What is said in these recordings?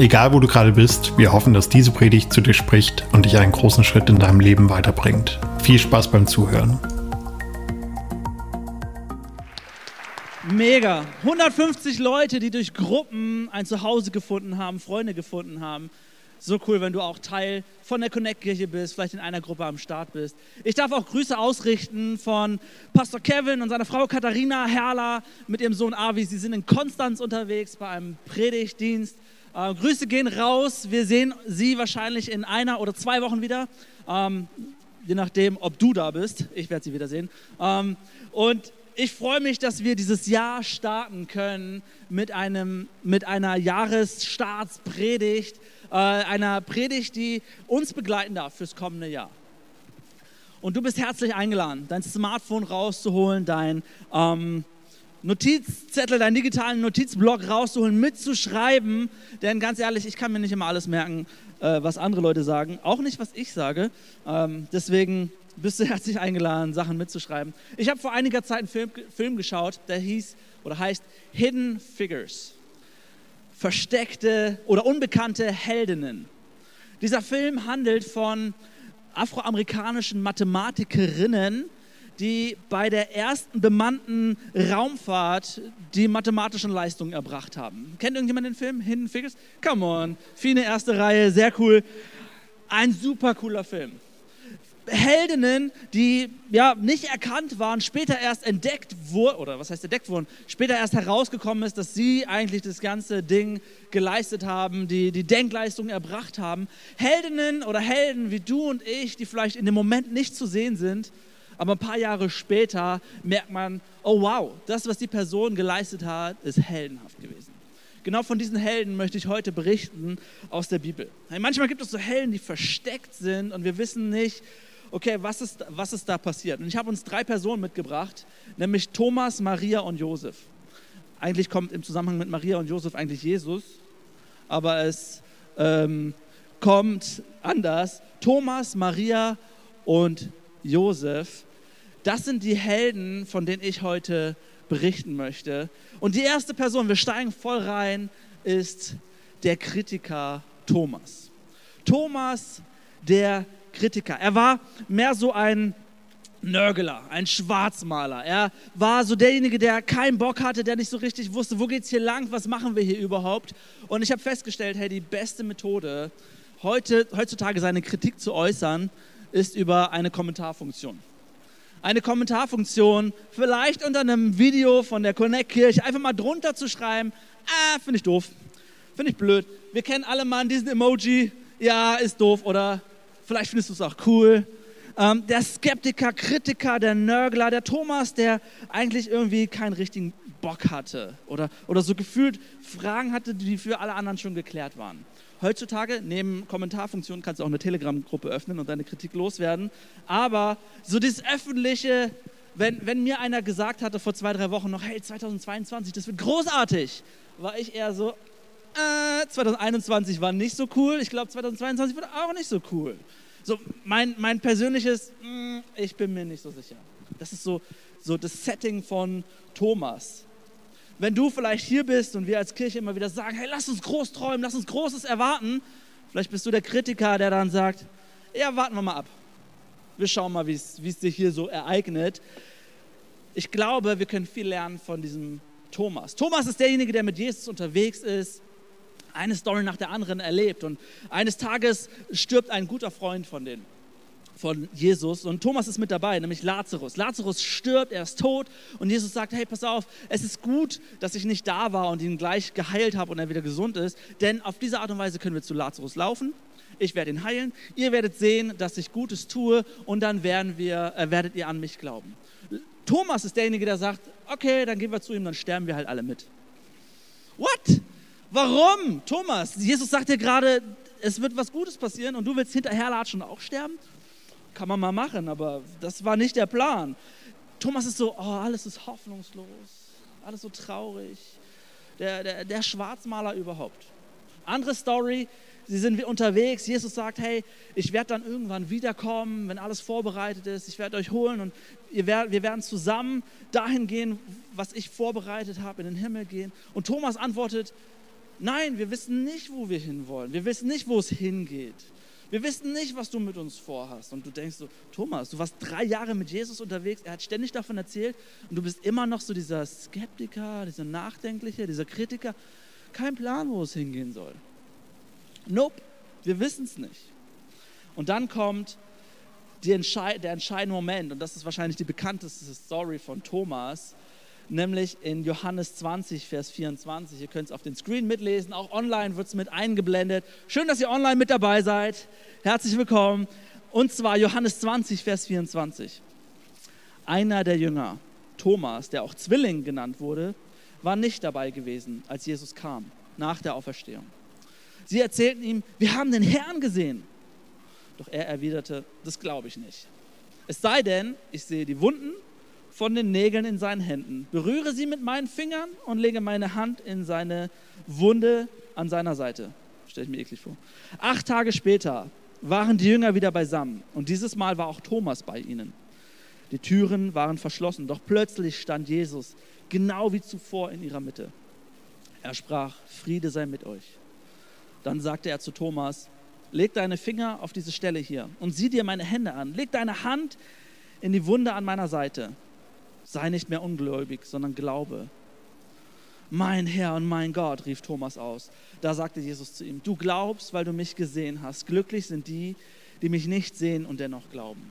Egal wo du gerade bist, wir hoffen, dass diese Predigt zu dir spricht und dich einen großen Schritt in deinem Leben weiterbringt. Viel Spaß beim Zuhören. Mega. 150 Leute, die durch Gruppen ein Zuhause gefunden haben, Freunde gefunden haben. So cool, wenn du auch Teil von der Connect-Kirche bist, vielleicht in einer Gruppe am Start bist. Ich darf auch Grüße ausrichten von Pastor Kevin und seiner Frau Katharina Herrler mit ihrem Sohn Avi. Sie sind in Konstanz unterwegs bei einem Predigtdienst. Äh, Grüße gehen raus. Wir sehen Sie wahrscheinlich in einer oder zwei Wochen wieder. Ähm, je nachdem, ob du da bist. Ich werde Sie wiedersehen. Ähm, und ich freue mich, dass wir dieses Jahr starten können mit, einem, mit einer Jahresstartspredigt, äh, einer Predigt, die uns begleiten darf fürs kommende Jahr. Und du bist herzlich eingeladen, dein Smartphone rauszuholen, dein ähm, Notizzettel, deinen digitalen Notizblock rauszuholen, mitzuschreiben. Denn ganz ehrlich, ich kann mir nicht immer alles merken, äh, was andere Leute sagen. Auch nicht, was ich sage. Ähm, deswegen bist du herzlich eingeladen, Sachen mitzuschreiben. Ich habe vor einiger Zeit einen Film, Film geschaut, der hieß oder heißt Hidden Figures. Versteckte oder unbekannte Heldinnen. Dieser Film handelt von afroamerikanischen Mathematikerinnen, die bei der ersten bemannten Raumfahrt die mathematischen Leistungen erbracht haben. Kennt irgendjemand den Film Hidden Figures? Come on, viele erste Reihe, sehr cool. Ein super cooler Film. Heldinnen, die ja nicht erkannt waren, später erst entdeckt wurden, oder was heißt entdeckt wurden, später erst herausgekommen ist, dass sie eigentlich das ganze Ding geleistet haben, die die Denkleistung erbracht haben. Heldinnen oder Helden wie du und ich, die vielleicht in dem Moment nicht zu sehen sind, aber ein paar Jahre später merkt man, oh wow, das, was die Person geleistet hat, ist heldenhaft gewesen. Genau von diesen Helden möchte ich heute berichten aus der Bibel. Manchmal gibt es so Helden, die versteckt sind und wir wissen nicht, okay, was ist, was ist da passiert? Und ich habe uns drei Personen mitgebracht, nämlich Thomas, Maria und Josef. Eigentlich kommt im Zusammenhang mit Maria und Josef eigentlich Jesus, aber es ähm, kommt anders. Thomas, Maria und Josef das sind die Helden, von denen ich heute berichten möchte. Und die erste Person, wir steigen voll rein, ist der Kritiker Thomas. Thomas, der Kritiker. Er war mehr so ein Nörgler, ein Schwarzmaler. Er war so derjenige, der keinen Bock hatte, der nicht so richtig wusste, wo geht es hier lang, was machen wir hier überhaupt. Und ich habe festgestellt, hey, die beste Methode, heute, heutzutage seine Kritik zu äußern, ist über eine Kommentarfunktion eine Kommentarfunktion, vielleicht unter einem Video von der Connect-Kirche, einfach mal drunter zu schreiben, ah, finde ich doof, finde ich blöd. Wir kennen alle mal diesen Emoji, ja, ist doof oder vielleicht findest du es auch cool. Ähm, der Skeptiker, Kritiker, der Nörgler, der Thomas, der eigentlich irgendwie keinen richtigen Bock hatte oder, oder so gefühlt Fragen hatte, die für alle anderen schon geklärt waren. Heutzutage, neben Kommentarfunktionen, kannst du auch eine Telegram-Gruppe öffnen und deine Kritik loswerden. Aber so dieses öffentliche, wenn, wenn mir einer gesagt hatte vor zwei, drei Wochen noch, hey, 2022, das wird großartig, war ich eher so, äh, 2021 war nicht so cool. Ich glaube, 2022 wird auch nicht so cool. So, mein, mein persönliches, mm, ich bin mir nicht so sicher. Das ist so, so das Setting von Thomas wenn du vielleicht hier bist und wir als Kirche immer wieder sagen, hey, lass uns groß träumen, lass uns Großes erwarten, vielleicht bist du der Kritiker, der dann sagt, ja, warten wir mal ab. Wir schauen mal, wie es sich hier so ereignet. Ich glaube, wir können viel lernen von diesem Thomas. Thomas ist derjenige, der mit Jesus unterwegs ist, eine Story nach der anderen erlebt und eines Tages stirbt ein guter Freund von denen von Jesus und Thomas ist mit dabei, nämlich Lazarus. Lazarus stirbt, er ist tot und Jesus sagt, hey, pass auf, es ist gut, dass ich nicht da war und ihn gleich geheilt habe und er wieder gesund ist, denn auf diese Art und Weise können wir zu Lazarus laufen. Ich werde ihn heilen, ihr werdet sehen, dass ich Gutes tue und dann werden wir, äh, werdet ihr an mich glauben. Thomas ist derjenige, der sagt, okay, dann gehen wir zu ihm, dann sterben wir halt alle mit. What? Warum? Thomas, Jesus sagt dir gerade, es wird was Gutes passieren und du willst hinterherlatschen und auch sterben? Kann man mal machen, aber das war nicht der Plan. Thomas ist so, oh, alles ist hoffnungslos, alles so traurig. Der, der, der Schwarzmaler überhaupt. Andere Story, sie sind unterwegs. Jesus sagt, hey, ich werde dann irgendwann wiederkommen, wenn alles vorbereitet ist. Ich werde euch holen und werdet, wir werden zusammen dahin gehen, was ich vorbereitet habe, in den Himmel gehen. Und Thomas antwortet, nein, wir wissen nicht, wo wir hinwollen. Wir wissen nicht, wo es hingeht. Wir wissen nicht, was du mit uns vorhast. Und du denkst so, Thomas, du warst drei Jahre mit Jesus unterwegs, er hat ständig davon erzählt und du bist immer noch so dieser Skeptiker, dieser Nachdenkliche, dieser Kritiker. Kein Plan, wo es hingehen soll. Nope, wir wissen es nicht. Und dann kommt Entscheid der entscheidende Moment, und das ist wahrscheinlich die bekannteste Story von Thomas, nämlich in Johannes 20, Vers 24. Ihr könnt es auf den Screen mitlesen, auch online wird es mit eingeblendet. Schön, dass ihr online mit dabei seid. Herzlich willkommen. Und zwar Johannes 20, Vers 24. Einer der Jünger, Thomas, der auch Zwilling genannt wurde, war nicht dabei gewesen, als Jesus kam, nach der Auferstehung. Sie erzählten ihm, wir haben den Herrn gesehen. Doch er erwiderte, das glaube ich nicht. Es sei denn, ich sehe die Wunden von den Nägeln in seinen Händen, berühre sie mit meinen Fingern und lege meine Hand in seine Wunde an seiner Seite. Stelle ich mir eklig vor. Acht Tage später waren die Jünger wieder beisammen und dieses Mal war auch Thomas bei ihnen. Die Türen waren verschlossen, doch plötzlich stand Jesus genau wie zuvor in ihrer Mitte. Er sprach, Friede sei mit euch. Dann sagte er zu Thomas, leg deine Finger auf diese Stelle hier und sieh dir meine Hände an. Leg deine Hand in die Wunde an meiner Seite. Sei nicht mehr ungläubig, sondern glaube. Mein Herr und mein Gott, rief Thomas aus. Da sagte Jesus zu ihm, du glaubst, weil du mich gesehen hast. Glücklich sind die, die mich nicht sehen und dennoch glauben.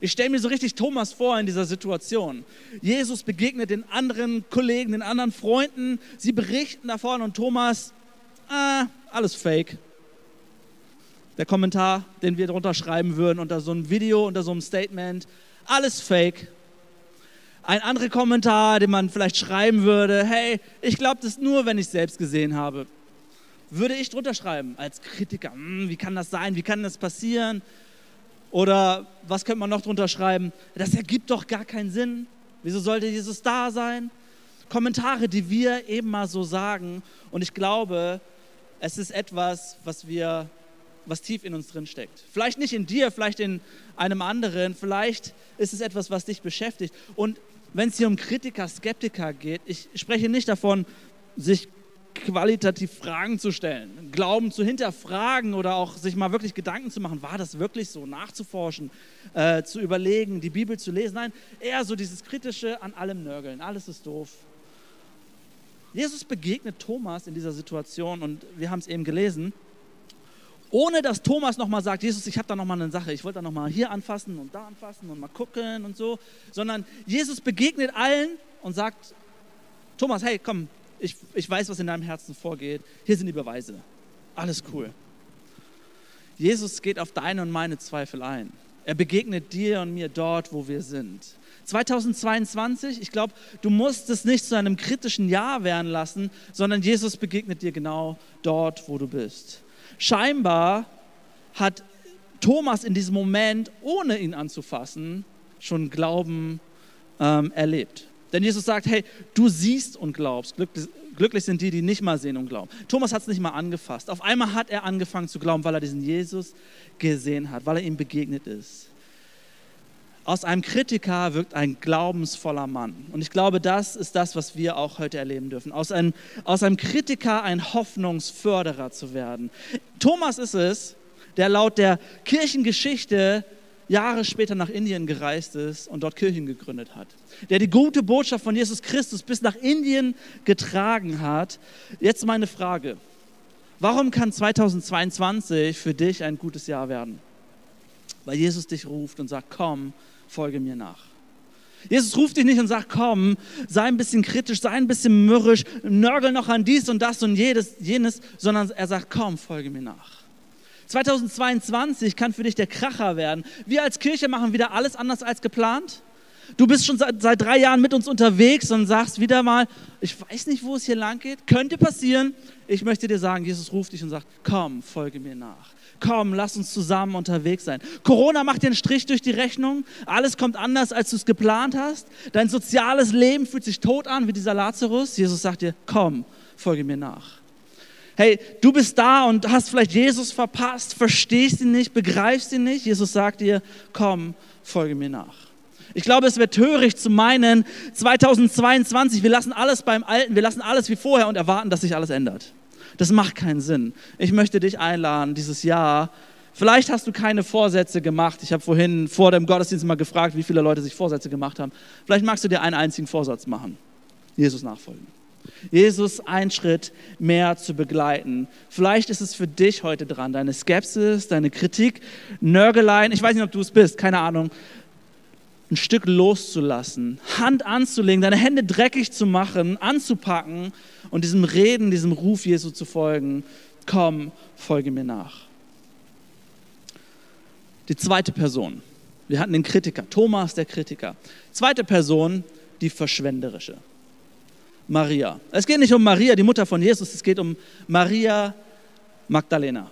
Ich stelle mir so richtig Thomas vor in dieser Situation. Jesus begegnet den anderen Kollegen, den anderen Freunden. Sie berichten davon und Thomas äh, alles fake. Der Kommentar, den wir drunter schreiben würden, unter so einem Video, unter so einem Statement, alles fake. Ein anderer Kommentar, den man vielleicht schreiben würde, hey, ich glaube das nur, wenn ich es selbst gesehen habe. Würde ich drunter schreiben als Kritiker, hm, wie kann das sein, wie kann das passieren? Oder was könnte man noch drunter schreiben? Das ergibt doch gar keinen Sinn. Wieso sollte Jesus da sein? Kommentare, die wir eben mal so sagen. Und ich glaube, es ist etwas, was wir, was tief in uns drin steckt. Vielleicht nicht in dir, vielleicht in einem anderen, vielleicht ist es etwas, was dich beschäftigt. Und wenn es hier um Kritiker, Skeptiker geht, ich spreche nicht davon, sich qualitativ Fragen zu stellen, Glauben zu hinterfragen oder auch sich mal wirklich Gedanken zu machen, war das wirklich so, nachzuforschen, äh, zu überlegen, die Bibel zu lesen. Nein, eher so dieses kritische an allem Nörgeln, alles ist doof, Jesus begegnet Thomas in dieser Situation und wir haben es eben gelesen, ohne dass Thomas nochmal sagt, Jesus, ich habe da nochmal eine Sache, ich wollte da nochmal hier anfassen und da anfassen und mal gucken und so, sondern Jesus begegnet allen und sagt, Thomas, hey, komm, ich, ich weiß, was in deinem Herzen vorgeht, hier sind die Beweise, alles cool. Jesus geht auf deine und meine Zweifel ein. Er begegnet dir und mir dort, wo wir sind. 2022, ich glaube, du musst es nicht zu einem kritischen Jahr werden lassen, sondern Jesus begegnet dir genau dort, wo du bist. Scheinbar hat Thomas in diesem Moment, ohne ihn anzufassen, schon Glauben ähm, erlebt. Denn Jesus sagt, hey, du siehst und glaubst. Glücklich, glücklich sind die, die nicht mal sehen und glauben. Thomas hat es nicht mal angefasst. Auf einmal hat er angefangen zu glauben, weil er diesen Jesus gesehen hat, weil er ihm begegnet ist. Aus einem Kritiker wirkt ein glaubensvoller Mann. Und ich glaube, das ist das, was wir auch heute erleben dürfen. Aus einem, aus einem Kritiker ein Hoffnungsförderer zu werden. Thomas ist es, der laut der Kirchengeschichte Jahre später nach Indien gereist ist und dort Kirchen gegründet hat. Der die gute Botschaft von Jesus Christus bis nach Indien getragen hat. Jetzt meine Frage. Warum kann 2022 für dich ein gutes Jahr werden? Weil Jesus dich ruft und sagt, komm, folge mir nach. Jesus ruft dich nicht und sagt, komm, sei ein bisschen kritisch, sei ein bisschen mürrisch, nörgel noch an dies und das und jedes, jenes, sondern er sagt, komm, folge mir nach. 2022 kann für dich der Kracher werden. Wir als Kirche machen wieder alles anders als geplant. Du bist schon seit, seit drei Jahren mit uns unterwegs und sagst wieder mal, ich weiß nicht, wo es hier lang geht. Könnte passieren. Ich möchte dir sagen, Jesus ruft dich und sagt, komm, folge mir nach. Komm, lass uns zusammen unterwegs sein. Corona macht dir einen Strich durch die Rechnung. Alles kommt anders, als du es geplant hast. Dein soziales Leben fühlt sich tot an, wie dieser Lazarus. Jesus sagt dir, komm, folge mir nach. Hey, du bist da und hast vielleicht Jesus verpasst, verstehst ihn nicht, begreifst ihn nicht. Jesus sagt dir, komm, folge mir nach. Ich glaube, es wäre töricht zu meinen, 2022, wir lassen alles beim Alten, wir lassen alles wie vorher und erwarten, dass sich alles ändert. Das macht keinen Sinn. Ich möchte dich einladen, dieses Jahr. Vielleicht hast du keine Vorsätze gemacht. Ich habe vorhin vor dem Gottesdienst mal gefragt, wie viele Leute sich Vorsätze gemacht haben. Vielleicht magst du dir einen einzigen Vorsatz machen. Jesus nachfolgen. Jesus einen Schritt mehr zu begleiten. Vielleicht ist es für dich heute dran, deine Skepsis, deine Kritik, Nörgeleien, ich weiß nicht, ob du es bist, keine Ahnung, ein Stück loszulassen, Hand anzulegen, deine Hände dreckig zu machen, anzupacken und diesem Reden, diesem Ruf Jesu zu folgen. Komm, folge mir nach. Die zweite Person. Wir hatten den Kritiker, Thomas der Kritiker. Zweite Person, die verschwenderische. Maria. Es geht nicht um Maria, die Mutter von Jesus, es geht um Maria Magdalena.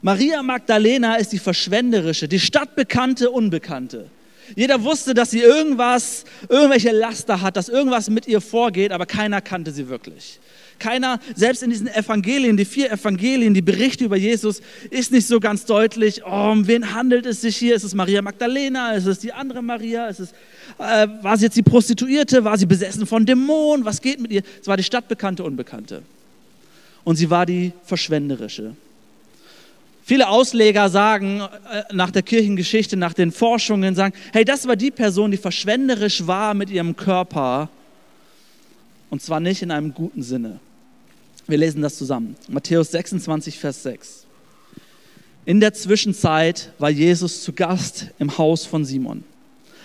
Maria Magdalena ist die verschwenderische, die stadtbekannte Unbekannte. Jeder wusste, dass sie irgendwas, irgendwelche Laster hat, dass irgendwas mit ihr vorgeht, aber keiner kannte sie wirklich. Keiner, selbst in diesen Evangelien, die vier Evangelien, die Berichte über Jesus, ist nicht so ganz deutlich, oh, um wen handelt es sich hier? Ist es Maria Magdalena? Ist es die andere Maria? Ist es, äh, war sie jetzt die Prostituierte? War sie besessen von Dämonen? Was geht mit ihr? Es war die stadtbekannte Unbekannte. Und sie war die verschwenderische. Viele Ausleger sagen äh, nach der Kirchengeschichte, nach den Forschungen, sagen, hey, das war die Person, die verschwenderisch war mit ihrem Körper und zwar nicht in einem guten Sinne. Wir lesen das zusammen. Matthäus 26, Vers 6. In der Zwischenzeit war Jesus zu Gast im Haus von Simon,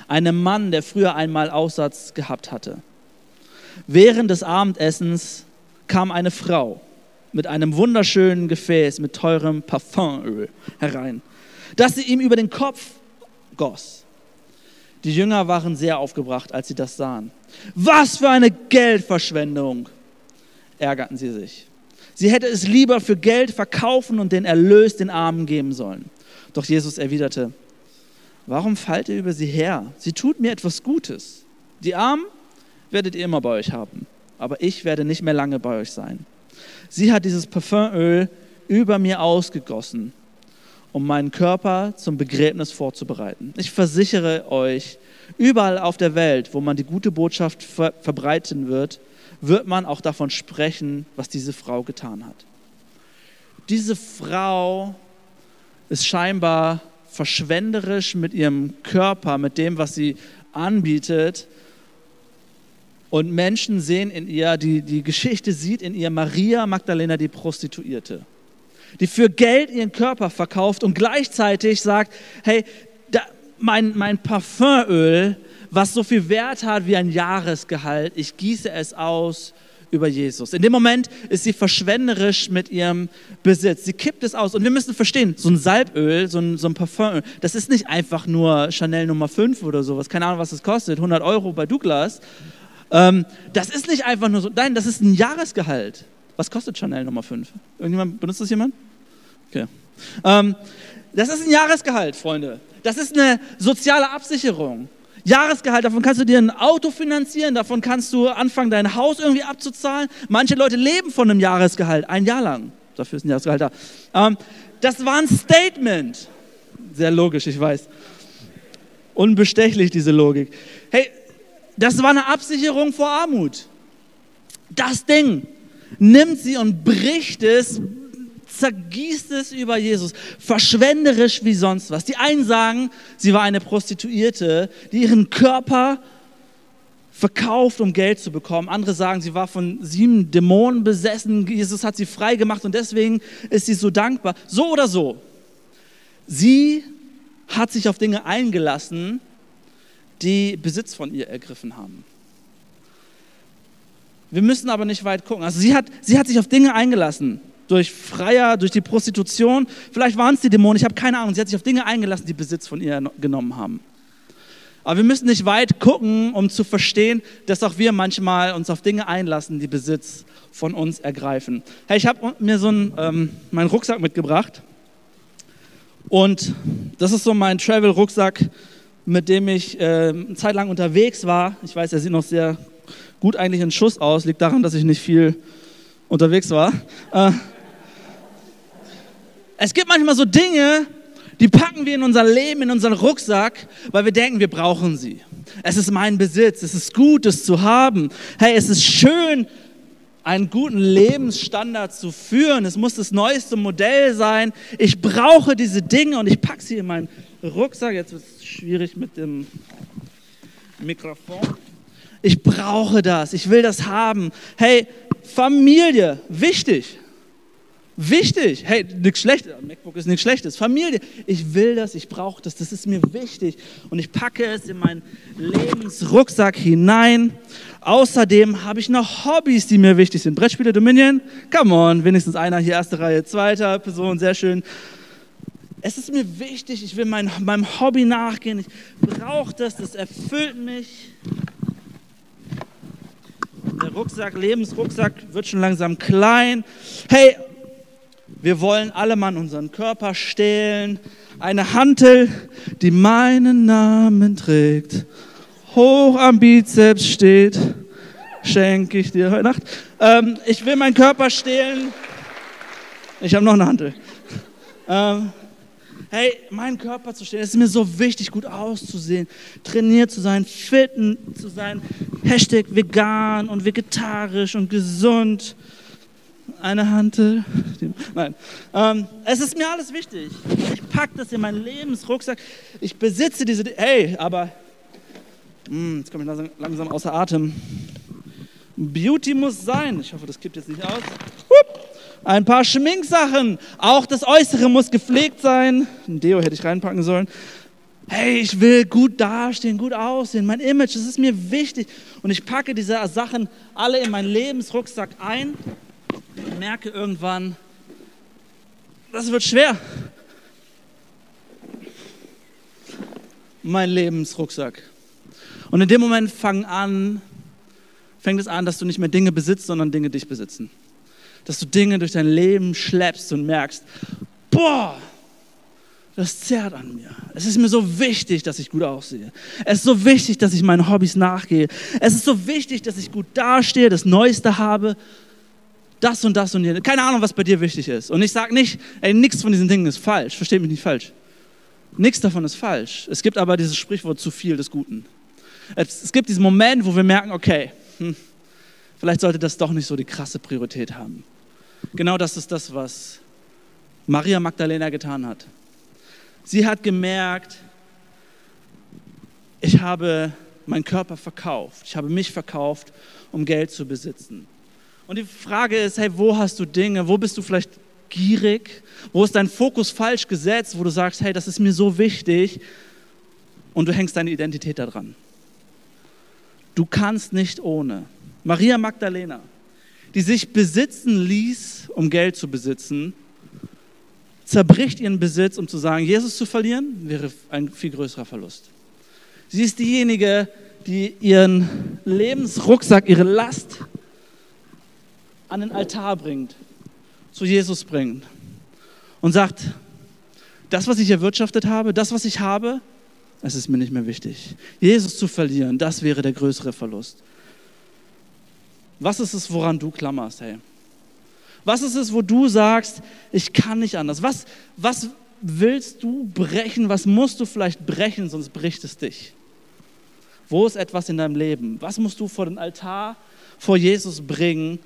einem Mann, der früher einmal Aussatz gehabt hatte. Während des Abendessens kam eine Frau mit einem wunderschönen Gefäß mit teurem Parfümöl herein, das sie ihm über den Kopf goss. Die Jünger waren sehr aufgebracht, als sie das sahen. Was für eine Geldverschwendung, ärgerten sie sich. Sie hätte es lieber für Geld verkaufen und den Erlös den Armen geben sollen. Doch Jesus erwiderte, warum fallt ihr über sie her? Sie tut mir etwas Gutes. Die Armen werdet ihr immer bei euch haben, aber ich werde nicht mehr lange bei euch sein. Sie hat dieses Parfümöl über mir ausgegossen, um meinen Körper zum Begräbnis vorzubereiten. Ich versichere euch, überall auf der Welt, wo man die gute Botschaft ver verbreiten wird, wird man auch davon sprechen, was diese Frau getan hat. Diese Frau ist scheinbar verschwenderisch mit ihrem Körper, mit dem, was sie anbietet und Menschen sehen in ihr, die, die Geschichte sieht in ihr Maria Magdalena, die Prostituierte, die für Geld ihren Körper verkauft und gleichzeitig sagt, hey, da, mein, mein Parfümöl, was so viel Wert hat wie ein Jahresgehalt, ich gieße es aus über Jesus. In dem Moment ist sie verschwenderisch mit ihrem Besitz. Sie kippt es aus. Und wir müssen verstehen, so ein Salböl, so ein, so ein Parfümöl, das ist nicht einfach nur Chanel Nummer 5 oder sowas. Keine Ahnung, was das kostet. 100 Euro bei Douglas. Ähm, das ist nicht einfach nur so, nein, das ist ein Jahresgehalt. Was kostet Chanel Nummer 5? Irgendjemand, benutzt das jemand? Okay. Ähm, das ist ein Jahresgehalt, Freunde. Das ist eine soziale Absicherung. Jahresgehalt, davon kannst du dir ein Auto finanzieren, davon kannst du anfangen, dein Haus irgendwie abzuzahlen. Manche Leute leben von einem Jahresgehalt, ein Jahr lang. Dafür ist ein Jahresgehalt da. Ähm, das war ein Statement. Sehr logisch, ich weiß. Unbestechlich, diese Logik. Hey, das war eine Absicherung vor Armut. Das Ding nimmt sie und bricht es, zergießt es über Jesus, verschwenderisch wie sonst was. Die einen sagen, sie war eine Prostituierte, die ihren Körper verkauft, um Geld zu bekommen. Andere sagen, sie war von sieben Dämonen besessen. Jesus hat sie frei gemacht und deswegen ist sie so dankbar. So oder so. Sie hat sich auf Dinge eingelassen, die Besitz von ihr ergriffen haben. Wir müssen aber nicht weit gucken. Also sie hat, sie hat sich auf Dinge eingelassen, durch Freier, durch die Prostitution. Vielleicht waren es die Dämonen, ich habe keine Ahnung. Sie hat sich auf Dinge eingelassen, die Besitz von ihr genommen haben. Aber wir müssen nicht weit gucken, um zu verstehen, dass auch wir manchmal uns auf Dinge einlassen, die Besitz von uns ergreifen. Hey, ich habe mir so einen, ähm, meinen Rucksack mitgebracht. Und das ist so mein Travel-Rucksack, mit dem ich äh, eine Zeit lang unterwegs war. Ich weiß, er sieht noch sehr gut eigentlich in Schuss aus. Liegt daran, dass ich nicht viel unterwegs war. Äh, es gibt manchmal so Dinge, die packen wir in unser Leben, in unseren Rucksack, weil wir denken, wir brauchen sie. Es ist mein Besitz, es ist gut, es zu haben. Hey, es ist schön, einen guten Lebensstandard zu führen. Es muss das neueste Modell sein. Ich brauche diese Dinge und ich packe sie in meinen Rucksack. Jetzt wird es schwierig mit dem Mikrofon. Ich brauche das. Ich will das haben. Hey, Familie, wichtig. Wichtig. Hey, nichts Schlechtes. MacBook ist nichts Schlechtes. Familie. Ich will das, ich brauche das. Das ist mir wichtig. Und ich packe es in meinen Lebensrucksack hinein. Außerdem habe ich noch Hobbys, die mir wichtig sind. Brettspiele Dominion? Come on, wenigstens einer hier, erste Reihe, zweiter Person, sehr schön. Es ist mir wichtig, ich will mein, meinem Hobby nachgehen. Ich brauche das, das erfüllt mich. Der Rucksack, Lebensrucksack wird schon langsam klein. Hey, wir wollen alle Mann unseren Körper stehlen. Eine Hantel, die meinen Namen trägt, hoch am Bizeps steht, schenke ich dir heute Nacht. Ähm, ich will meinen Körper stehlen. Ich habe noch eine Hantel. Ähm, hey, meinen Körper zu stehlen, es ist mir so wichtig, gut auszusehen, trainiert zu sein, fit zu sein. Hashtag vegan und vegetarisch und gesund eine Hantel. Nein. Ähm, es ist mir alles wichtig. Ich packe das in meinen Lebensrucksack. Ich besitze diese. Hey, aber. Mh, hm, jetzt komme ich langsam, außer Atem. Beauty muss sein. Ich hoffe, das kippt jetzt nicht aus. Ein paar Schminksachen. Auch das Äußere muss gepflegt sein. Ein Deo hätte ich reinpacken sollen. Hey, ich will gut dastehen, gut aussehen. Mein Image, das ist mir wichtig. Und ich packe diese Sachen alle in meinen Lebensrucksack ein merke irgendwann, das wird schwer. Mein Lebensrucksack. Und in dem Moment fang an, fängt es an, dass du nicht mehr Dinge besitzt, sondern Dinge dich besitzen. Dass du Dinge durch dein Leben schleppst und merkst, boah, das zerrt an mir. Es ist mir so wichtig, dass ich gut aussehe. Es ist so wichtig, dass ich meinen Hobbys nachgehe. Es ist so wichtig, dass ich gut dastehe, das Neueste habe das und das und hier. Keine Ahnung, was bei dir wichtig ist. Und ich sage nicht, ey, nichts von diesen Dingen ist falsch. Versteht mich nicht falsch. Nichts davon ist falsch. Es gibt aber dieses Sprichwort zu viel des Guten. Es, es gibt diesen Moment, wo wir merken, okay, hm, vielleicht sollte das doch nicht so die krasse Priorität haben. Genau das ist das, was Maria Magdalena getan hat. Sie hat gemerkt, ich habe meinen Körper verkauft. Ich habe mich verkauft, um Geld zu besitzen. Und die Frage ist, hey, wo hast du Dinge, wo bist du vielleicht gierig, wo ist dein Fokus falsch gesetzt, wo du sagst, hey, das ist mir so wichtig und du hängst deine Identität daran. Du kannst nicht ohne. Maria Magdalena, die sich besitzen ließ, um Geld zu besitzen, zerbricht ihren Besitz, um zu sagen, Jesus zu verlieren, wäre ein viel größerer Verlust. Sie ist diejenige, die ihren Lebensrucksack, ihre Last an den Altar bringt, zu Jesus bringt und sagt, das, was ich erwirtschaftet habe, das, was ich habe, es ist mir nicht mehr wichtig. Jesus zu verlieren, das wäre der größere Verlust. Was ist es, woran du klammerst, hey? Was ist es, wo du sagst, ich kann nicht anders? Was, was willst du brechen? Was musst du vielleicht brechen, sonst bricht es dich? Wo ist etwas in deinem Leben? Was musst du vor den Altar, vor Jesus bringen,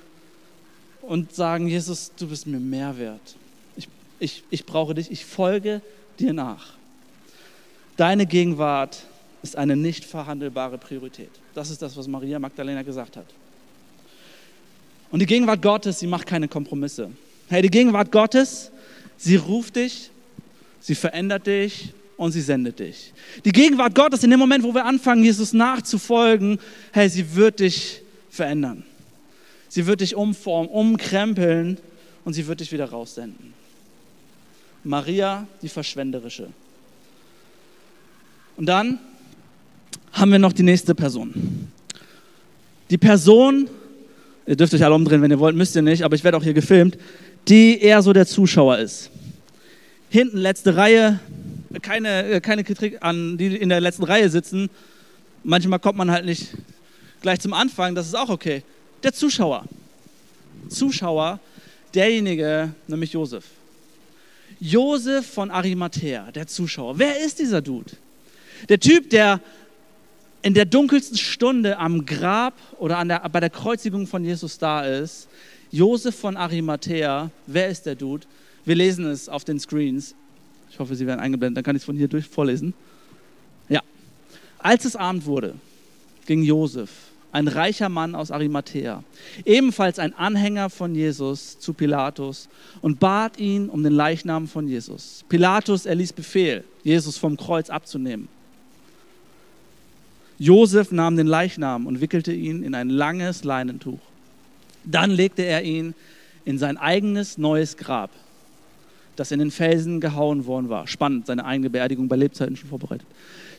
und sagen, Jesus, du bist mir mehr wert. Ich, ich, ich brauche dich, ich folge dir nach. Deine Gegenwart ist eine nicht verhandelbare Priorität. Das ist das, was Maria Magdalena gesagt hat. Und die Gegenwart Gottes, sie macht keine Kompromisse. Hey, die Gegenwart Gottes, sie ruft dich, sie verändert dich und sie sendet dich. Die Gegenwart Gottes, in dem Moment, wo wir anfangen, Jesus nachzufolgen, hey, sie wird dich verändern. Sie wird dich umformen, umkrempeln und sie wird dich wieder raussenden. Maria, die Verschwenderische. Und dann haben wir noch die nächste Person. Die Person, ihr dürft euch alle umdrehen, wenn ihr wollt, müsst ihr nicht, aber ich werde auch hier gefilmt, die eher so der Zuschauer ist. Hinten letzte Reihe, keine, äh, keine Kritik an die in der letzten Reihe sitzen. Manchmal kommt man halt nicht gleich zum Anfang, das ist auch okay. Der Zuschauer. Zuschauer, derjenige, nämlich Josef. Josef von Arimathea, der Zuschauer. Wer ist dieser Dude? Der Typ, der in der dunkelsten Stunde am Grab oder an der, bei der Kreuzigung von Jesus da ist. Josef von Arimathea, wer ist der Dude? Wir lesen es auf den Screens. Ich hoffe, sie werden eingeblendet, dann kann ich es von hier durch vorlesen. Ja. Als es Abend wurde, ging Josef, ein reicher Mann aus Arimathea, ebenfalls ein Anhänger von Jesus, zu Pilatus und bat ihn um den Leichnam von Jesus. Pilatus erließ Befehl, Jesus vom Kreuz abzunehmen. Josef nahm den Leichnam und wickelte ihn in ein langes Leinentuch. Dann legte er ihn in sein eigenes neues Grab, das in den Felsen gehauen worden war. Spannend, seine eigene Beerdigung bei Lebzeiten schon vorbereitet.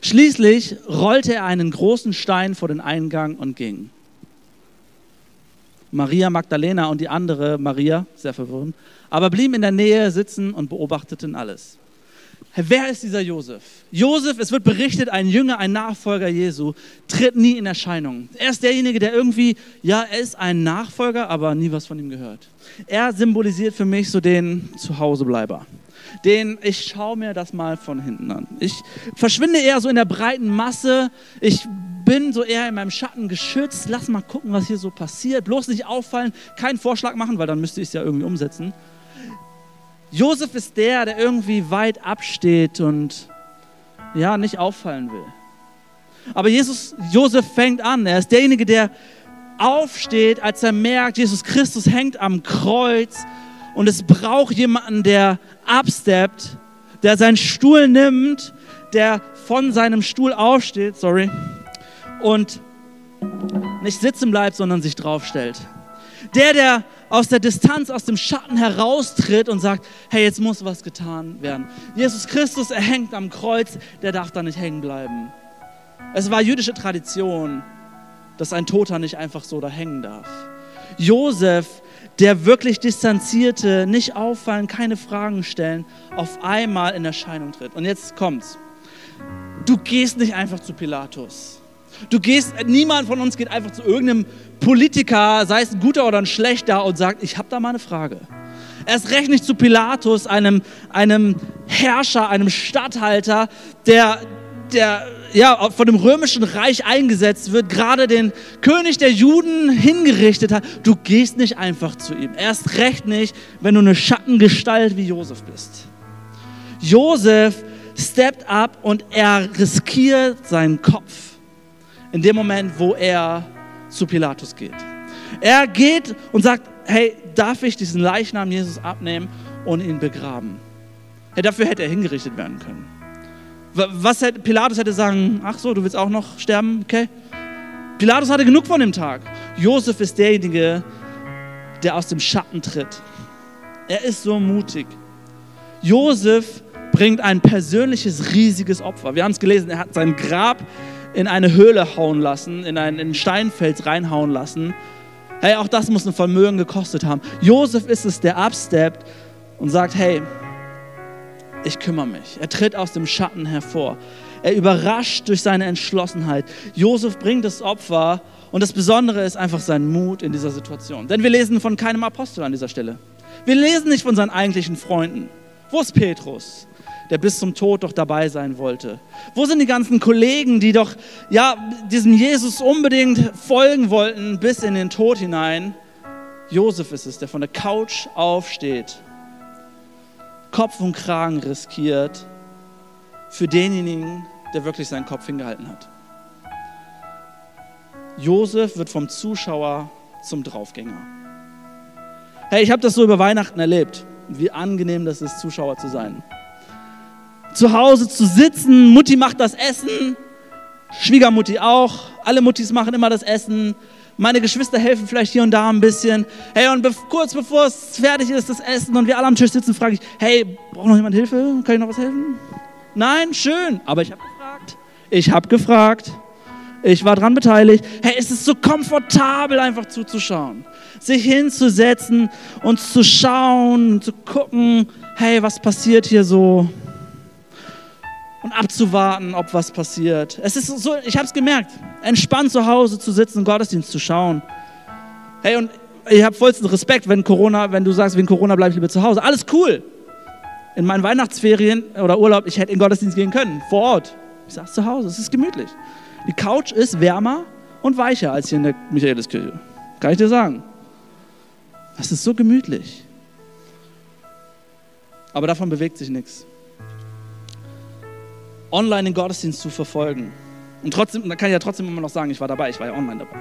Schließlich rollte er einen großen Stein vor den Eingang und ging. Maria Magdalena und die andere Maria, sehr verwirrend, aber blieben in der Nähe sitzen und beobachteten alles. Wer ist dieser Josef? Josef, es wird berichtet, ein Jünger, ein Nachfolger Jesu, tritt nie in Erscheinung. Er ist derjenige, der irgendwie, ja, er ist ein Nachfolger, aber nie was von ihm gehört. Er symbolisiert für mich so den Zuhausebleiber. Den, ich schaue mir das mal von hinten an. Ich verschwinde eher so in der breiten Masse. Ich bin so eher in meinem Schatten geschützt. Lass mal gucken, was hier so passiert. Bloß nicht auffallen, keinen Vorschlag machen, weil dann müsste ich es ja irgendwie umsetzen. Josef ist der, der irgendwie weit absteht und ja, nicht auffallen will. Aber Jesus, Josef fängt an. Er ist derjenige, der aufsteht, als er merkt, Jesus Christus hängt am Kreuz und es braucht jemanden, der absteppt, der seinen Stuhl nimmt, der von seinem Stuhl aufsteht, sorry, und nicht sitzen bleibt, sondern sich draufstellt. Der, der aus der Distanz, aus dem Schatten heraustritt und sagt, hey, jetzt muss was getan werden. Jesus Christus, er hängt am Kreuz, der darf da nicht hängen bleiben. Es war jüdische Tradition, dass ein Toter nicht einfach so da hängen darf. Josef, der wirklich distanzierte, nicht auffallen, keine Fragen stellen, auf einmal in Erscheinung tritt. Und jetzt kommt's. Du gehst nicht einfach zu Pilatus. Du gehst, niemand von uns geht einfach zu irgendeinem Politiker, sei es ein guter oder ein schlechter, und sagt, ich habe da mal eine Frage. Erst recht nicht zu Pilatus, einem, einem Herrscher, einem Statthalter, der, der ja, von dem römischen Reich eingesetzt wird, gerade den König der Juden hingerichtet hat. Du gehst nicht einfach zu ihm. Erst recht nicht, wenn du eine Schattengestalt wie Josef bist. Josef steppt up und er riskiert seinen Kopf in dem Moment, wo er zu Pilatus geht. Er geht und sagt, hey, darf ich diesen Leichnam Jesus abnehmen und ihn begraben? Hey, dafür hätte er hingerichtet werden können. Was hätte, Pilatus hätte sagen, ach so, du willst auch noch sterben, okay? Pilatus hatte genug von dem Tag. Josef ist derjenige, der aus dem Schatten tritt. Er ist so mutig. Josef bringt ein persönliches, riesiges Opfer. Wir haben es gelesen, er hat sein Grab in eine Höhle hauen lassen, in ein, in Steinfels reinhauen lassen. Hey, auch das muss ein Vermögen gekostet haben. Josef ist es, der absteppt und sagt, hey, ich kümmere mich. Er tritt aus dem Schatten hervor. Er überrascht durch seine Entschlossenheit. Josef bringt das Opfer und das Besondere ist einfach sein Mut in dieser Situation. Denn wir lesen von keinem Apostel an dieser Stelle. Wir lesen nicht von seinen eigentlichen Freunden. Wo ist Petrus? Der bis zum Tod doch dabei sein wollte? Wo sind die ganzen Kollegen, die doch ja diesem Jesus unbedingt folgen wollten bis in den Tod hinein? Josef ist es, der von der Couch aufsteht, Kopf und Kragen riskiert für denjenigen, der wirklich seinen Kopf hingehalten hat. Josef wird vom Zuschauer zum Draufgänger. Hey, ich habe das so über Weihnachten erlebt, wie angenehm das ist, Zuschauer zu sein zu Hause zu sitzen. Mutti macht das Essen, Schwiegermutti auch. Alle Muttis machen immer das Essen. Meine Geschwister helfen vielleicht hier und da ein bisschen. Hey, und be kurz bevor es fertig ist, das Essen und wir alle am Tisch sitzen, frage ich, hey, braucht noch jemand Hilfe? Kann ich noch was helfen? Nein, schön. Aber ich habe gefragt. Ich habe gefragt. Ich war dran beteiligt. Hey, es ist so komfortabel, einfach zuzuschauen. Sich hinzusetzen und zu schauen, zu gucken, hey, was passiert hier so? Und abzuwarten, ob was passiert. Es ist so, ich habe es gemerkt, entspannt zu Hause zu sitzen, Gottesdienst zu schauen. Hey, und ich habe vollsten Respekt, wenn Corona, wenn du sagst, wegen Corona bleibe ich lieber zu Hause. Alles cool. In meinen Weihnachtsferien oder Urlaub, ich hätte in Gottesdienst gehen können, vor Ort. Ich saß zu Hause, es ist gemütlich. Die Couch ist wärmer und weicher als hier in der Michaeliskirche. Kann ich dir sagen. Das ist so gemütlich. Aber davon bewegt sich nichts. Online den Gottesdienst zu verfolgen. Und trotzdem, da kann ich ja trotzdem immer noch sagen, ich war dabei, ich war ja online dabei.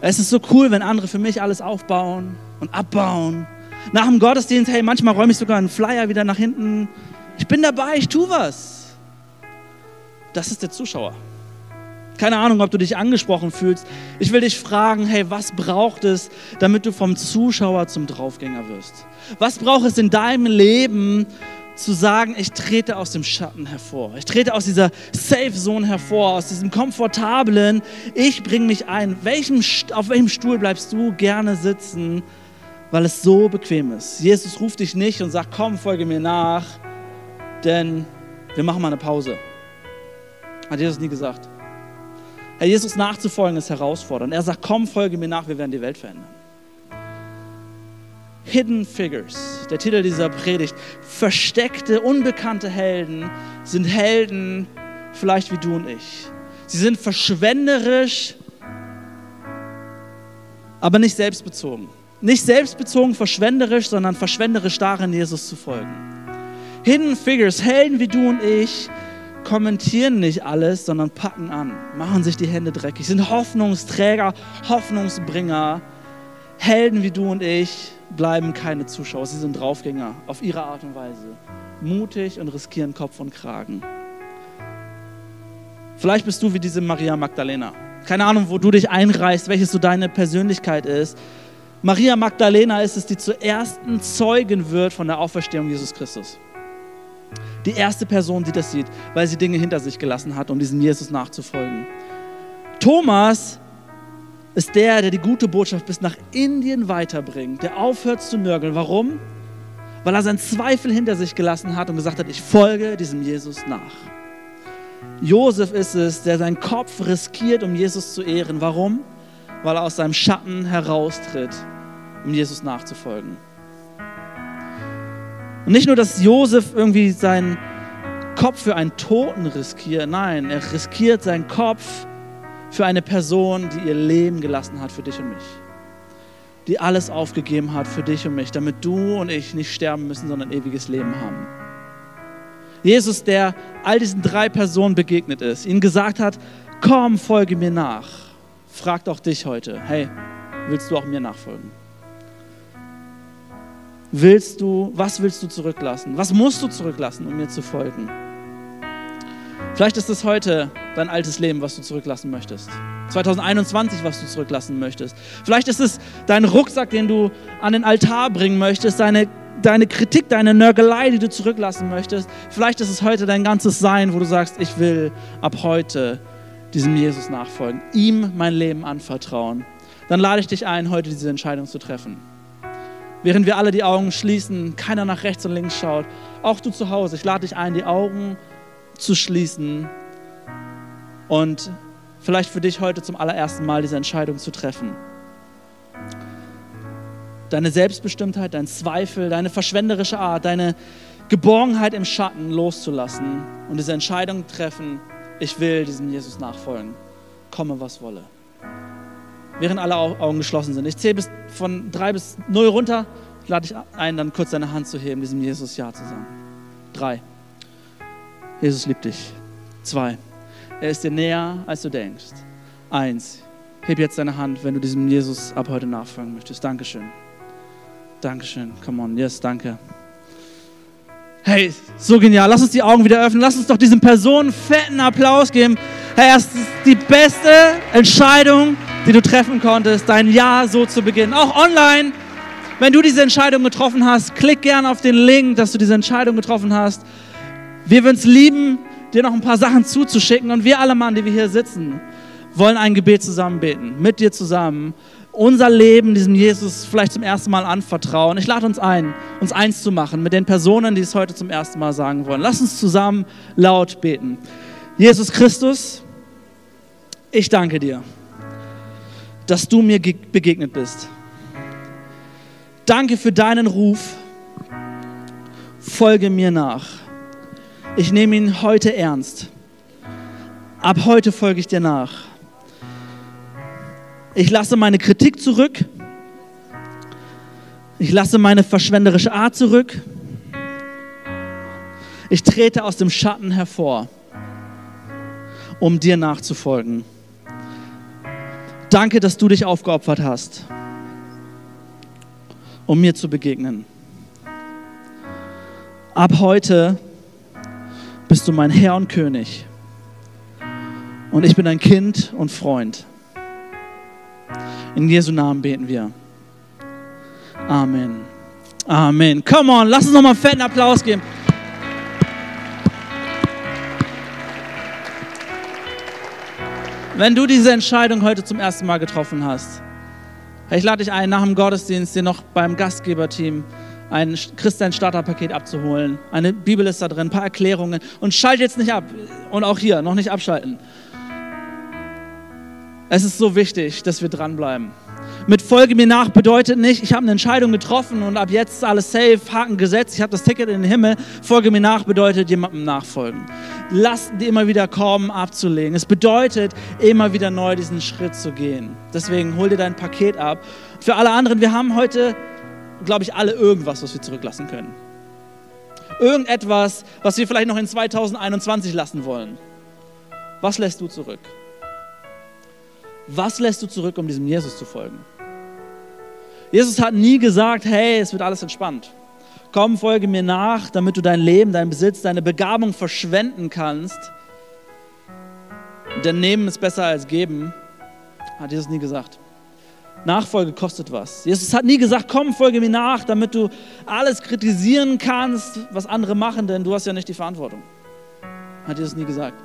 Es ist so cool, wenn andere für mich alles aufbauen und abbauen. Nach dem Gottesdienst, hey, manchmal räume ich sogar einen Flyer wieder nach hinten. Ich bin dabei, ich tue was. Das ist der Zuschauer. Keine Ahnung, ob du dich angesprochen fühlst. Ich will dich fragen, hey, was braucht es, damit du vom Zuschauer zum Draufgänger wirst? Was braucht es in deinem Leben, zu sagen, ich trete aus dem Schatten hervor. Ich trete aus dieser Safe Zone hervor, aus diesem komfortablen, ich bringe mich ein. Welchem, auf welchem Stuhl bleibst du gerne sitzen, weil es so bequem ist? Jesus ruft dich nicht und sagt, komm, folge mir nach, denn wir machen mal eine Pause. Hat Jesus nie gesagt. Herr Jesus nachzufolgen ist herausfordernd. Er sagt, komm, folge mir nach, wir werden die Welt verändern. Hidden Figures, der Titel dieser Predigt. Versteckte, unbekannte Helden sind Helden, vielleicht wie du und ich. Sie sind verschwenderisch, aber nicht selbstbezogen. Nicht selbstbezogen, verschwenderisch, sondern verschwenderisch darin, Jesus zu folgen. Hidden Figures, Helden wie du und ich, kommentieren nicht alles, sondern packen an, machen sich die Hände dreckig, sind Hoffnungsträger, Hoffnungsbringer. Helden wie du und ich bleiben keine Zuschauer, sie sind Draufgänger auf ihre Art und Weise. Mutig und riskieren Kopf und Kragen. Vielleicht bist du wie diese Maria Magdalena. Keine Ahnung, wo du dich einreißt, welches so deine Persönlichkeit ist. Maria Magdalena ist es, die zur ersten Zeugen wird von der Auferstehung Jesus Christus. Die erste Person, die das sieht, weil sie Dinge hinter sich gelassen hat, um diesem Jesus nachzufolgen. Thomas ist der, der die gute Botschaft bis nach Indien weiterbringt, der aufhört zu nörgeln. Warum? Weil er seinen Zweifel hinter sich gelassen hat und gesagt hat, ich folge diesem Jesus nach. Josef ist es, der seinen Kopf riskiert, um Jesus zu ehren. Warum? Weil er aus seinem Schatten heraustritt, um Jesus nachzufolgen. Und nicht nur, dass Josef irgendwie seinen Kopf für einen Toten riskiert, nein, er riskiert seinen Kopf für eine Person, die ihr Leben gelassen hat für dich und mich. Die alles aufgegeben hat für dich und mich, damit du und ich nicht sterben müssen, sondern ewiges Leben haben. Jesus, der all diesen drei Personen begegnet ist, ihnen gesagt hat, komm, folge mir nach, fragt auch dich heute, hey, willst du auch mir nachfolgen? Willst du, was willst du zurücklassen? Was musst du zurücklassen, um mir zu folgen? Vielleicht ist es heute dein altes Leben, was du zurücklassen möchtest. 2021, was du zurücklassen möchtest. Vielleicht ist es dein Rucksack, den du an den Altar bringen möchtest, deine, deine Kritik, deine Nörgelei, die du zurücklassen möchtest. Vielleicht ist es heute dein ganzes Sein, wo du sagst, ich will ab heute diesem Jesus nachfolgen, ihm mein Leben anvertrauen. Dann lade ich dich ein, heute diese Entscheidung zu treffen. Während wir alle die Augen schließen, keiner nach rechts und links schaut, auch du zu Hause, ich lade dich ein, die Augen zu schließen und vielleicht für dich heute zum allerersten Mal diese Entscheidung zu treffen. Deine Selbstbestimmtheit, dein Zweifel, deine verschwenderische Art, deine Geborgenheit im Schatten loszulassen und diese Entscheidung treffen, ich will diesem Jesus nachfolgen, komme was wolle. Während alle Augen geschlossen sind. Ich zähle bis von drei bis null runter, lade dich ein, dann kurz deine Hand zu heben, diesem Jesus Ja zu sagen. Drei. Jesus liebt dich. Zwei. Er ist dir näher, als du denkst. Eins. Heb jetzt deine Hand, wenn du diesem Jesus ab heute nachfolgen möchtest. Dankeschön. Dankeschön. Come on. Yes, danke. Hey, so genial. Lass uns die Augen wieder öffnen. Lass uns doch diesen Personen fetten Applaus geben. Hey, es ist die beste Entscheidung, die du treffen konntest, dein Jahr so zu beginnen. Auch online. Wenn du diese Entscheidung getroffen hast, klick gerne auf den Link, dass du diese Entscheidung getroffen hast. Wir würden es lieben, dir noch ein paar Sachen zuzuschicken und wir alle Mann, die wir hier sitzen, wollen ein Gebet zusammen beten, mit dir zusammen. Unser Leben diesem Jesus vielleicht zum ersten Mal anvertrauen. Ich lade uns ein, uns eins zu machen mit den Personen, die es heute zum ersten Mal sagen wollen. Lass uns zusammen laut beten. Jesus Christus, ich danke dir, dass du mir begegnet bist. Danke für deinen Ruf. Folge mir nach. Ich nehme ihn heute ernst. Ab heute folge ich dir nach. Ich lasse meine Kritik zurück. Ich lasse meine verschwenderische Art zurück. Ich trete aus dem Schatten hervor, um dir nachzufolgen. Danke, dass du dich aufgeopfert hast, um mir zu begegnen. Ab heute bist du mein Herr und König und ich bin dein Kind und Freund. In Jesu Namen beten wir. Amen. Amen. Come on, lass uns nochmal einen fetten Applaus geben. Wenn du diese Entscheidung heute zum ersten Mal getroffen hast, ich lade dich ein, nach dem Gottesdienst dir noch beim Gastgeberteam ein Christian-Starter-Paket abzuholen. Eine Bibel ist da drin, ein paar Erklärungen. Und schalt jetzt nicht ab. Und auch hier, noch nicht abschalten. Es ist so wichtig, dass wir dranbleiben. Mit Folge mir nach bedeutet nicht, ich habe eine Entscheidung getroffen und ab jetzt ist alles safe, Haken gesetzt, ich habe das Ticket in den Himmel. Folge mir nach bedeutet jemandem nachfolgen. Lass die immer wieder kommen, abzulegen. Es bedeutet immer wieder neu diesen Schritt zu gehen. Deswegen hol dir dein Paket ab. Für alle anderen, wir haben heute, glaube ich, alle irgendwas, was wir zurücklassen können. Irgendetwas, was wir vielleicht noch in 2021 lassen wollen. Was lässt du zurück? Was lässt du zurück, um diesem Jesus zu folgen? Jesus hat nie gesagt, hey, es wird alles entspannt. Komm, folge mir nach, damit du dein Leben, deinen Besitz, deine Begabung verschwenden kannst. Denn nehmen ist besser als geben, hat Jesus nie gesagt. Nachfolge kostet was. Jesus hat nie gesagt, komm, folge mir nach, damit du alles kritisieren kannst, was andere machen, denn du hast ja nicht die Verantwortung. Hat Jesus nie gesagt.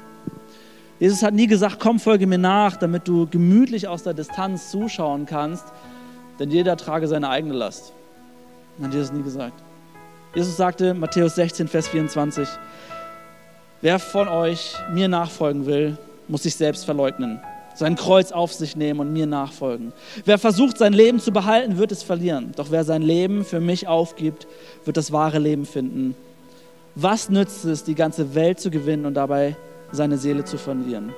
Jesus hat nie gesagt, komm, folge mir nach, damit du gemütlich aus der Distanz zuschauen kannst, denn jeder trage seine eigene Last. Hat Jesus nie gesagt. Jesus sagte, Matthäus 16, Vers 24, wer von euch mir nachfolgen will, muss sich selbst verleugnen, sein Kreuz auf sich nehmen und mir nachfolgen. Wer versucht, sein Leben zu behalten, wird es verlieren. Doch wer sein Leben für mich aufgibt, wird das wahre Leben finden. Was nützt es, die ganze Welt zu gewinnen und dabei seine Seele zu verlieren.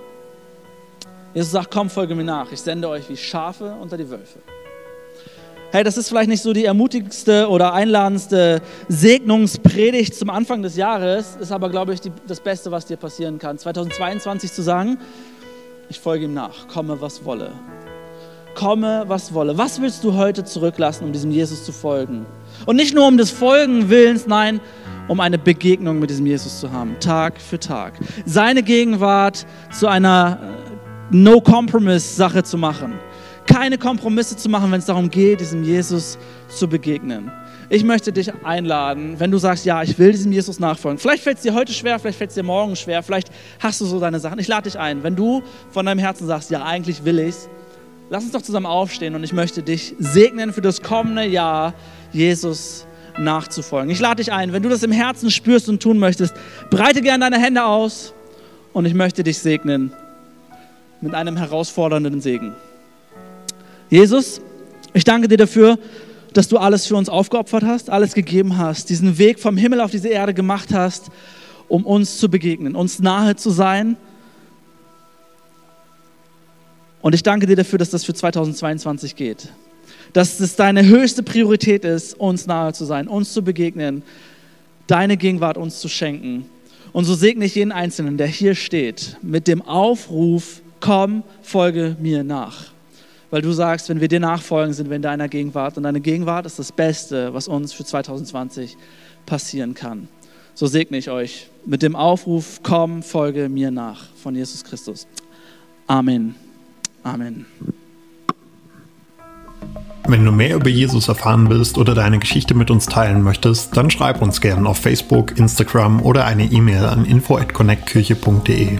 Jesus sagt, komm, folge mir nach. Ich sende euch wie Schafe unter die Wölfe. Hey, das ist vielleicht nicht so die ermutigste oder einladendste Segnungspredigt zum Anfang des Jahres, ist aber, glaube ich, die, das Beste, was dir passieren kann. 2022 zu sagen, ich folge ihm nach, komme, was wolle. Komme, was wolle. Was willst du heute zurücklassen, um diesem Jesus zu folgen? Und nicht nur um des Folgen willens, nein, um eine Begegnung mit diesem Jesus zu haben, Tag für Tag. Seine Gegenwart zu einer äh, No-Compromise-Sache zu machen. Keine Kompromisse zu machen, wenn es darum geht, diesem Jesus zu begegnen. Ich möchte dich einladen, wenn du sagst, ja, ich will diesem Jesus nachfolgen. Vielleicht fällt es dir heute schwer, vielleicht fällt es dir morgen schwer, vielleicht hast du so deine Sachen. Ich lade dich ein, wenn du von deinem Herzen sagst, ja, eigentlich will ich's, lass uns doch zusammen aufstehen und ich möchte dich segnen für das kommende Jahr, Jesus nachzufolgen. Ich lade dich ein, wenn du das im Herzen spürst und tun möchtest, breite gerne deine Hände aus und ich möchte dich segnen mit einem herausfordernden Segen. Jesus, ich danke dir dafür, dass du alles für uns aufgeopfert hast, alles gegeben hast, diesen Weg vom Himmel auf diese Erde gemacht hast, um uns zu begegnen, uns nahe zu sein. Und ich danke dir dafür, dass das für 2022 geht dass es deine höchste Priorität ist, uns nahe zu sein, uns zu begegnen, deine Gegenwart uns zu schenken. Und so segne ich jeden Einzelnen, der hier steht, mit dem Aufruf, komm, folge mir nach. Weil du sagst, wenn wir dir nachfolgen, sind wir in deiner Gegenwart. Und deine Gegenwart ist das Beste, was uns für 2020 passieren kann. So segne ich euch mit dem Aufruf, komm, folge mir nach von Jesus Christus. Amen. Amen. Wenn du mehr über Jesus erfahren willst oder deine Geschichte mit uns teilen möchtest, dann schreib uns gerne auf Facebook, Instagram oder eine E-Mail an info@connectkirche.de.